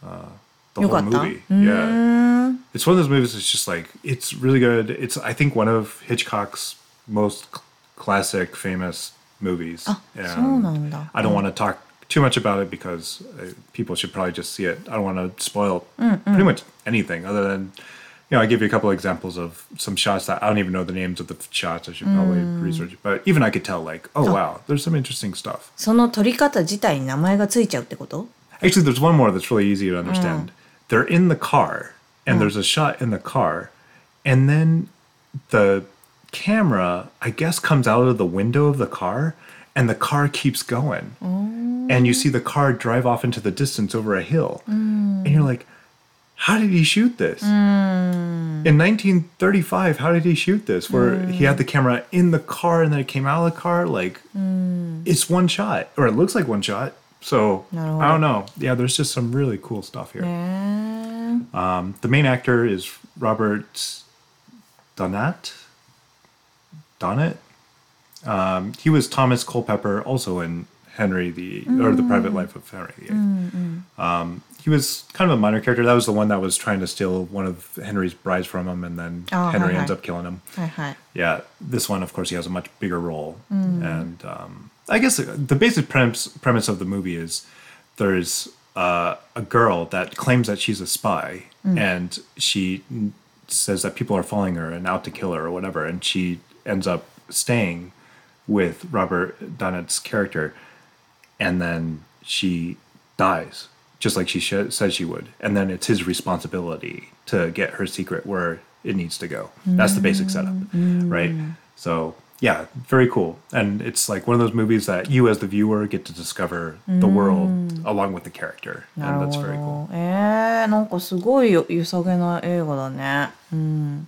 Speaker 1: uh, the
Speaker 2: よ
Speaker 1: whole
Speaker 2: かった
Speaker 1: movie yeah it's one of those movies that's just like it's really good it's I think one of Hitchcock's most cl- classic famous movies
Speaker 2: あ
Speaker 1: And
Speaker 2: そうなんだ
Speaker 1: I don't want to talk too much about it because uh, people should probably just see it I don't want to spoil pretty much anything other than you know, I give you a couple of examples of some shots that I don't even know the names of the shots. I should probably research it. But even I could tell, like, oh, wow, there's some interesting stuff.
Speaker 2: その撮り方自体に名前がついちゃうってこと
Speaker 1: Actually, there's one more that's really easy to understand. They're in the car, and there's a shot in the car, and then the camera, I guess, comes out of the window of the car, and the car keeps going. And you see the car drive off into the distance over a hill. And you're like, how did he shoot this? In 1935, how did he shoot this? Where he had the camera in the car and then it came out of the car? Like, it's one shot, or it looks like one shot. So,
Speaker 2: No.
Speaker 1: I don't know. Yeah, there's just some really cool stuff here.
Speaker 2: へえ
Speaker 1: Um, the main actor is Robert Donat. Donat. Um, he was Thomas Culpepper, also in Henry the or the Private Life of Henry VIII. Um, he was kind of a minor character. That was the one that was trying to steal one of Henry's brides from him, and then
Speaker 2: oh,
Speaker 1: Henry ends up killing him. Yeah, this one, of course, he has a much bigger role. Mm. And um, I guess the basic premise, premise of the movie is there's uh, a girl that claims that she's a spy, mm. and she says that people are following her and out to kill her or whatever, and she ends up staying with Robert Donat's character, and then she dies just like she sh- said she would, and then it's his responsibility to get her secret where it needs to go. That's the basic setup, right? So yeah, very cool. And it's like one of those movies that you as the viewer get to discover the world along with the character.
Speaker 2: な
Speaker 1: And
Speaker 2: る
Speaker 1: that's
Speaker 2: ほ
Speaker 1: very
Speaker 2: ど
Speaker 1: cool.
Speaker 2: えー、なんかすごいよ良さげな映画だねうん、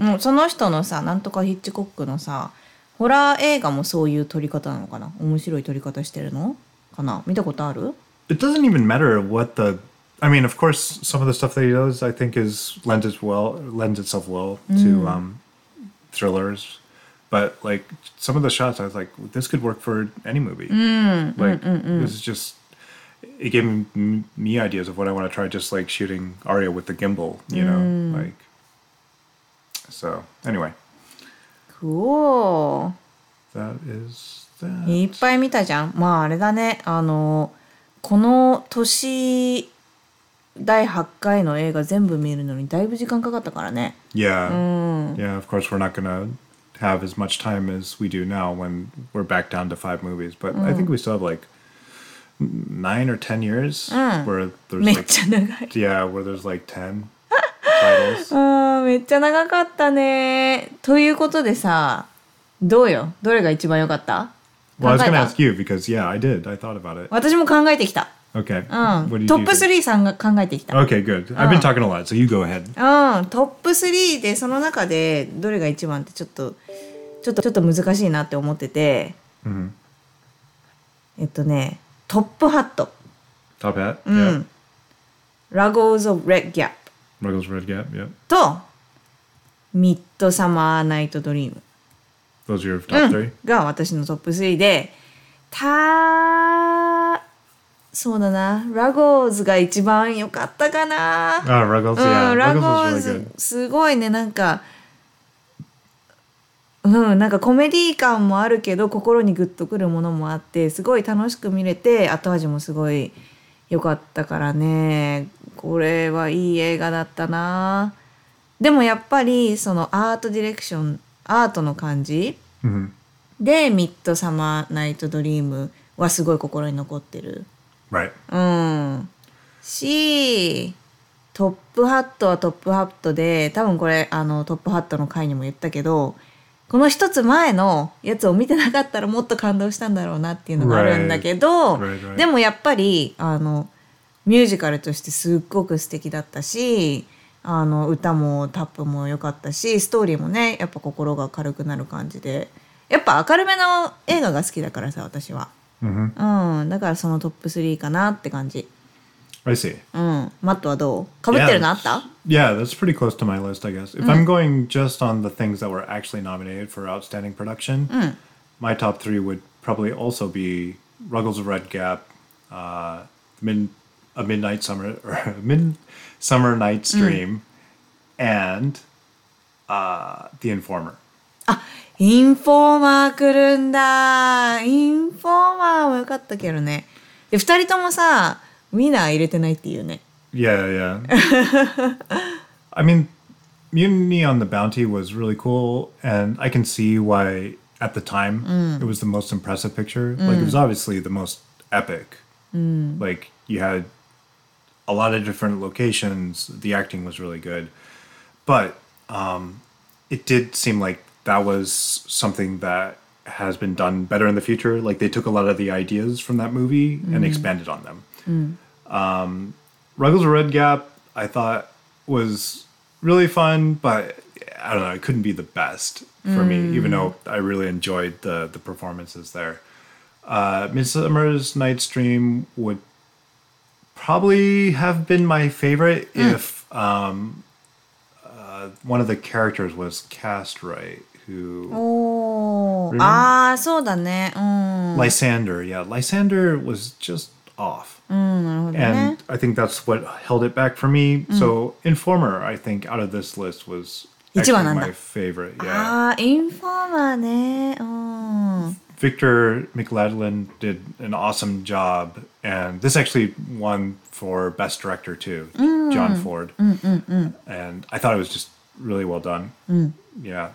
Speaker 2: うん、その人のさなんとかヒッチコックのさホラー映画もそういう撮り方なのかな面白い撮り方してるのかな見たことある
Speaker 1: It doesn't even matter what the I mean, of course, some of the stuff that he does, I think, is lends its well lends itself well to um, thrillers. But like some of the shots, I was like, this could work for any movie. like this is just it gave me, me ideas of what I want to try, just like shooting Arya with the gimbal, you know, like. So anyway,
Speaker 2: く
Speaker 1: that is that.
Speaker 2: いっぱい見たじゃんまああれだねあの この年第8回の映画全部見るのにだいぶ時間かかったからね
Speaker 1: Yeah. Yeah, of course, we're not to have as much time as we do now when we're back down to five movies. But I think we still have like nine or 10 years where there's
Speaker 2: めっちゃ長い
Speaker 1: yeah, where there's like 10 titles.
Speaker 2: あーめっちゃ長かったねということでさどうよどれが一番良かった
Speaker 1: Well, I was going to
Speaker 2: た
Speaker 1: ask you because, yeah, I did. I thought about it.
Speaker 2: 私も考えてきた、
Speaker 1: Okay.
Speaker 2: うんトップ
Speaker 1: think?
Speaker 2: 3さんが考えてきた、
Speaker 1: Okay, good. I've been talking a lot, so you go ahead.
Speaker 2: うん、トップ3でその中でどれが一番ってちょっとちょっとちょっと難しいなって思ってて、えっとねトップハット
Speaker 1: Top hat.
Speaker 2: うん、
Speaker 1: Yeah.
Speaker 2: ラゴーズ・オブ・レッド・ギャップ
Speaker 1: Ruggles Red Gap. Yeah.
Speaker 2: とミッドサマー・ナイト・ドリーム
Speaker 1: Those are your top three?
Speaker 2: が私のトップ3でたそうだなラゴーズが一番良かったかな
Speaker 1: Ah, Ruggles.
Speaker 2: う
Speaker 1: Yeah.
Speaker 2: ん、ラゴーズ.すごいねなんかうんなんかコメディ感もあるけど心にグッとくるものもあってすごい楽しく見れて後味もすごい良かったからねこれはいい映画だったなでもやっぱりそのアートディレクションアートの感じ
Speaker 1: ？Mhm.
Speaker 2: で「ミッドサマー・ナイト・ドリーム」はすごい心に残ってる。
Speaker 1: Right.
Speaker 2: うん。し、トップハットはトップハットで、多分これ、あの、トップハットの回にも言ったけど、この一つ前のやつを見てなかったらもっと感動したんだろうなっていうのがあるんだけど、
Speaker 1: right, right.
Speaker 2: でもやっぱり、あの、ミュージカルとしてすっごく素敵だったし、あの、歌もタップも良かったし、ストーリーもね、やっぱ心が軽くなる感じで、やっぱ明るめの映画が好きだからさ、私は。
Speaker 1: Mhm.
Speaker 2: うん、だからそのトップ3かなって感じ。
Speaker 1: I see.
Speaker 2: うん、マットはどうかぶってるのあった
Speaker 1: Yeah, that's pretty close to my list, I guess. If I'm going just on the things that were actually nominated for outstanding production, my top three would probably also be Ruggles of Red Gap, uh, Mid, A Midnight Summer or Mid Summer Night's Dream, and uh, The Informer.
Speaker 2: インフォーマー来るんだインフォーマーもよかったけどね。で、二人ともさ、ウィナー入れてないっていうね。
Speaker 1: Yeah, yeah. I mean, Mutiny on the Bounty was really cool, and I can see why at the time it was the most impressive picture. Like, it was obviously the most epic. Like, you had a lot of different locations, the acting was really good. But um, it did seem like that was something that has been done better in the future. Like, they took a lot of the ideas from that movie and expanded on them. Ruggles of Red Gap, I thought was really fun, but I don't know, it couldn't be the best for me, even though I really enjoyed the the performances there. Uh, Midsummer's Night's Dream would probably have been my favorite mm. if um, uh, one of the characters was cast right. Who?
Speaker 2: Oh, ah, so. Hmm.
Speaker 1: Lysander, yeah, Lysander was just off.
Speaker 2: Hmm,
Speaker 1: and I think that's what held it back for me. Hmm. So Informer, I think, out of this list was actually my favorite. Yeah.
Speaker 2: Ah, Informer
Speaker 1: Victor McLaglen did an awesome job and this actually won for best director too, John Ford. And I thought it was just really well done. Yeah.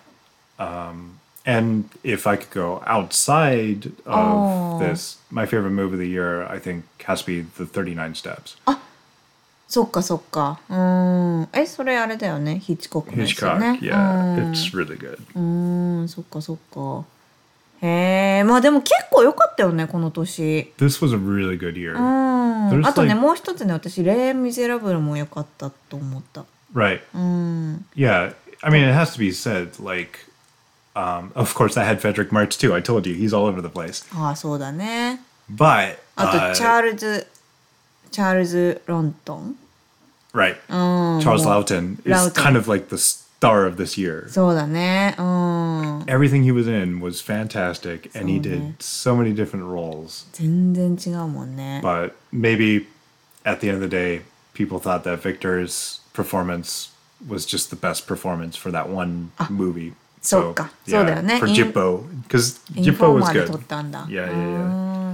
Speaker 1: Um, and if I could go outside of this, my favorite move of the year, I think, has to be the 39 Steps.
Speaker 2: そっかそっか。うーん。え、それあれだよね。ヒッチコックのやつよ
Speaker 1: Hitchcock.
Speaker 2: ね。
Speaker 1: Yeah,
Speaker 2: うん
Speaker 1: it's really good.
Speaker 2: うーん、そっかそっか。へえ、 まあでも結構良かったよね、この年。
Speaker 1: This was a really good year.
Speaker 2: うん。あとね、
Speaker 1: like-
Speaker 2: もう一つね、私、レイ・ミゼラブルも良かったと思った。
Speaker 1: Right.
Speaker 2: うん。
Speaker 1: Yeah. I mean, it has to be said, like, um, of course, that had Frederick March too. I told you, he's all over the place.
Speaker 2: ああ、そうだね。
Speaker 1: But,
Speaker 2: あ
Speaker 1: uh,
Speaker 2: と、チャールズ、チャールズ・ロントン。
Speaker 1: right.
Speaker 2: うん。
Speaker 1: Charles
Speaker 2: もう
Speaker 1: Loughton is kind of like the star of this year. Everything he was in was fantastic and he did so many different roles. But maybe at the end of the day, people thought that Victor's performance was just the best performance for that one movie.
Speaker 2: so yeah,
Speaker 1: For Gypo, because
Speaker 2: Gypo
Speaker 1: was good. Yeah, yeah, yeah.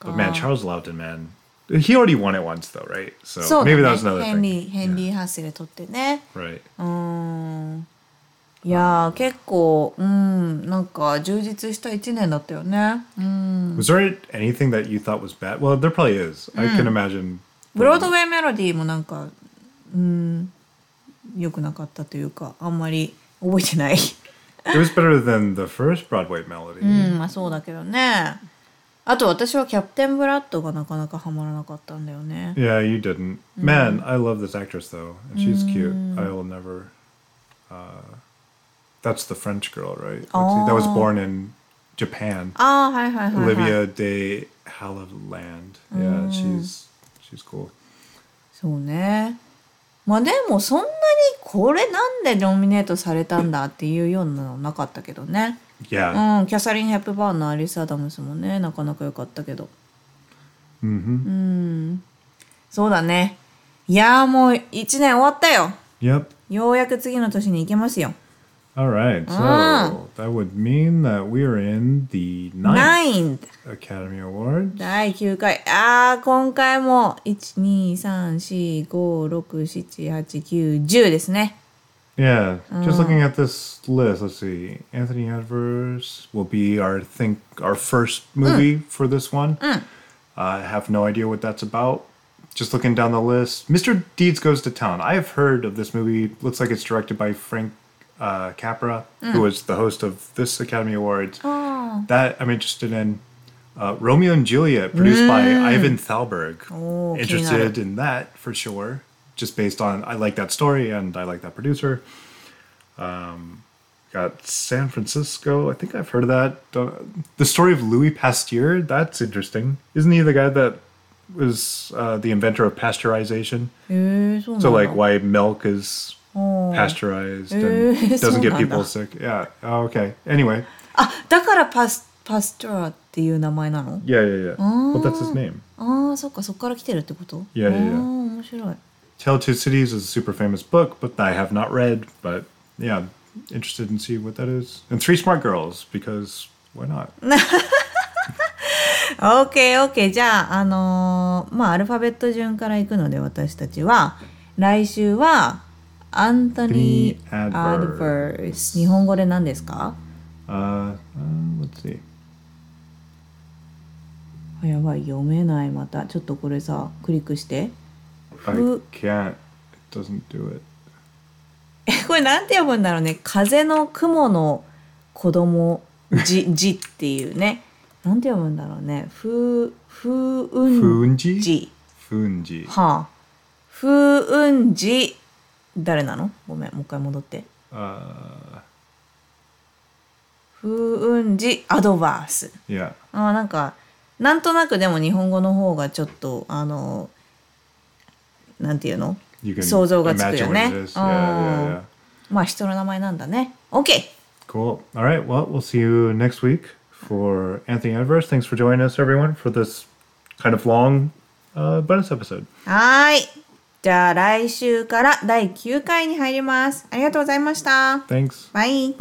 Speaker 1: But man, Charles Laughton, man. he already won it once though, right? So,
Speaker 2: そうだ
Speaker 1: maybe
Speaker 2: ね
Speaker 1: that was another
Speaker 2: ヘンリ
Speaker 1: thing.
Speaker 2: ー、ヘンリー・ハッセル撮ってね。
Speaker 1: Right.
Speaker 2: うん。いやー、結構、うん、なんか充実した一年だったよね。うん。
Speaker 1: Was there anything that you thought was bad? Well, there probably is. I can imagine.
Speaker 2: ブロードウェイメロディーもなんか、うん、良くなかったというか、あんまり覚えてない。
Speaker 1: It was better than the first Broadway melody.
Speaker 2: うん、まあそうだけどね。 あと私はキャプテン・ブラッドがなかなかハマらなかったんだよね。
Speaker 1: Yeah, you didn't. Man, I love this actress though, and she's cute. I will never. Uh, that's the French girl, right? That was born in Japan.
Speaker 2: ああ、はいはいはい、はい。
Speaker 1: Olivia de Havilland. Yeah, she's she's cool.
Speaker 2: そうね。まあでもそんなにこれなんでノミネートされたんだっていうようなのなかったけどね。
Speaker 1: Yeah.
Speaker 2: うん、キャサリン・ヘップバーンのアリス・アダムスもね、なかなか良かったけど。
Speaker 1: hmm
Speaker 2: うん。そうだね。いやーもう一年終わったよ。
Speaker 1: Yep.
Speaker 2: ようやく次の年に行けますよ。
Speaker 1: All right. So that would mean that we are in the ninth
Speaker 2: 9
Speaker 1: Academy Awards.
Speaker 2: 第9回。あー、今回も1、2、3、4、5、6、7、8、9、10ですね。
Speaker 1: Yeah, just looking at this list, let's see. Anthony Adverse will be our think our first movie for this one. I have no idea what that's about. Just looking down the list, Mr. Deeds Goes to Town. I have heard of this movie. Looks like it's directed by Frank uh, Capra, who was the host of this Academy Awards. That I'm interested in. Uh, Romeo and Juliet, produced by Irving Thalberg.
Speaker 2: Oh,
Speaker 1: interested in that for sure Just based on I like that story and I like that producer. Um, got San Francisco. I think I've heard of that. Don't- The story of Louis Pasteur. That's interesting. Isn't he the guy that was uh, the inventor of pasteurization?
Speaker 2: へえ、そうなんだ。
Speaker 1: So like why milk is
Speaker 2: Oh.
Speaker 1: pasteurized
Speaker 2: Eh,
Speaker 1: and doesn't get
Speaker 2: そうなんだ。
Speaker 1: people sick. Yeah. Oh, okay. Anyway.
Speaker 2: あ、だからパス、パストラっていう名前なの
Speaker 1: Yeah, yeah, yeah. Well, that's his name.
Speaker 2: ああ、そっか、そっから来てるってこと
Speaker 1: いやいやいや
Speaker 2: ああ、面白い。
Speaker 1: Tale of Two Cities is a super famous book, but I have not read. But yeah, interested in see what that is. And Three Smart Girls because why not?
Speaker 2: オッケーオッケーじゃああのーまあアルファベット順からいくので私たちは来週はアントニー・
Speaker 1: Anthony
Speaker 2: ア
Speaker 1: Adverse
Speaker 2: ドバース日本語で何ですか
Speaker 1: Uh, uh let's see.
Speaker 2: あやばい読めないまたちょっとこれさクリックして
Speaker 1: I can't. It doesn't do it.
Speaker 2: えこれなんて読むんだろうね。風の雲の子供じ じっていうね。なんて読むんだろうね。ふふうんじ.はあ。ふうんじ誰なの？ごめんもう一回戻って。
Speaker 1: Uh,
Speaker 2: ふうんじアドバース。
Speaker 1: yeah.
Speaker 2: あーなんかなんとなくでも日本語の方がちょっとあのなんていうの想像がつくよね.まあ人の名前なんだね OK
Speaker 1: Cool. All right. Well, we'll see you next week for Anthony Adverse. Thanks for joining us, everyone, for this kind of long uh, bonus episode.
Speaker 2: はーいじゃあ来週から第9回に入りますありがとうございました
Speaker 1: Thanks.
Speaker 2: バイ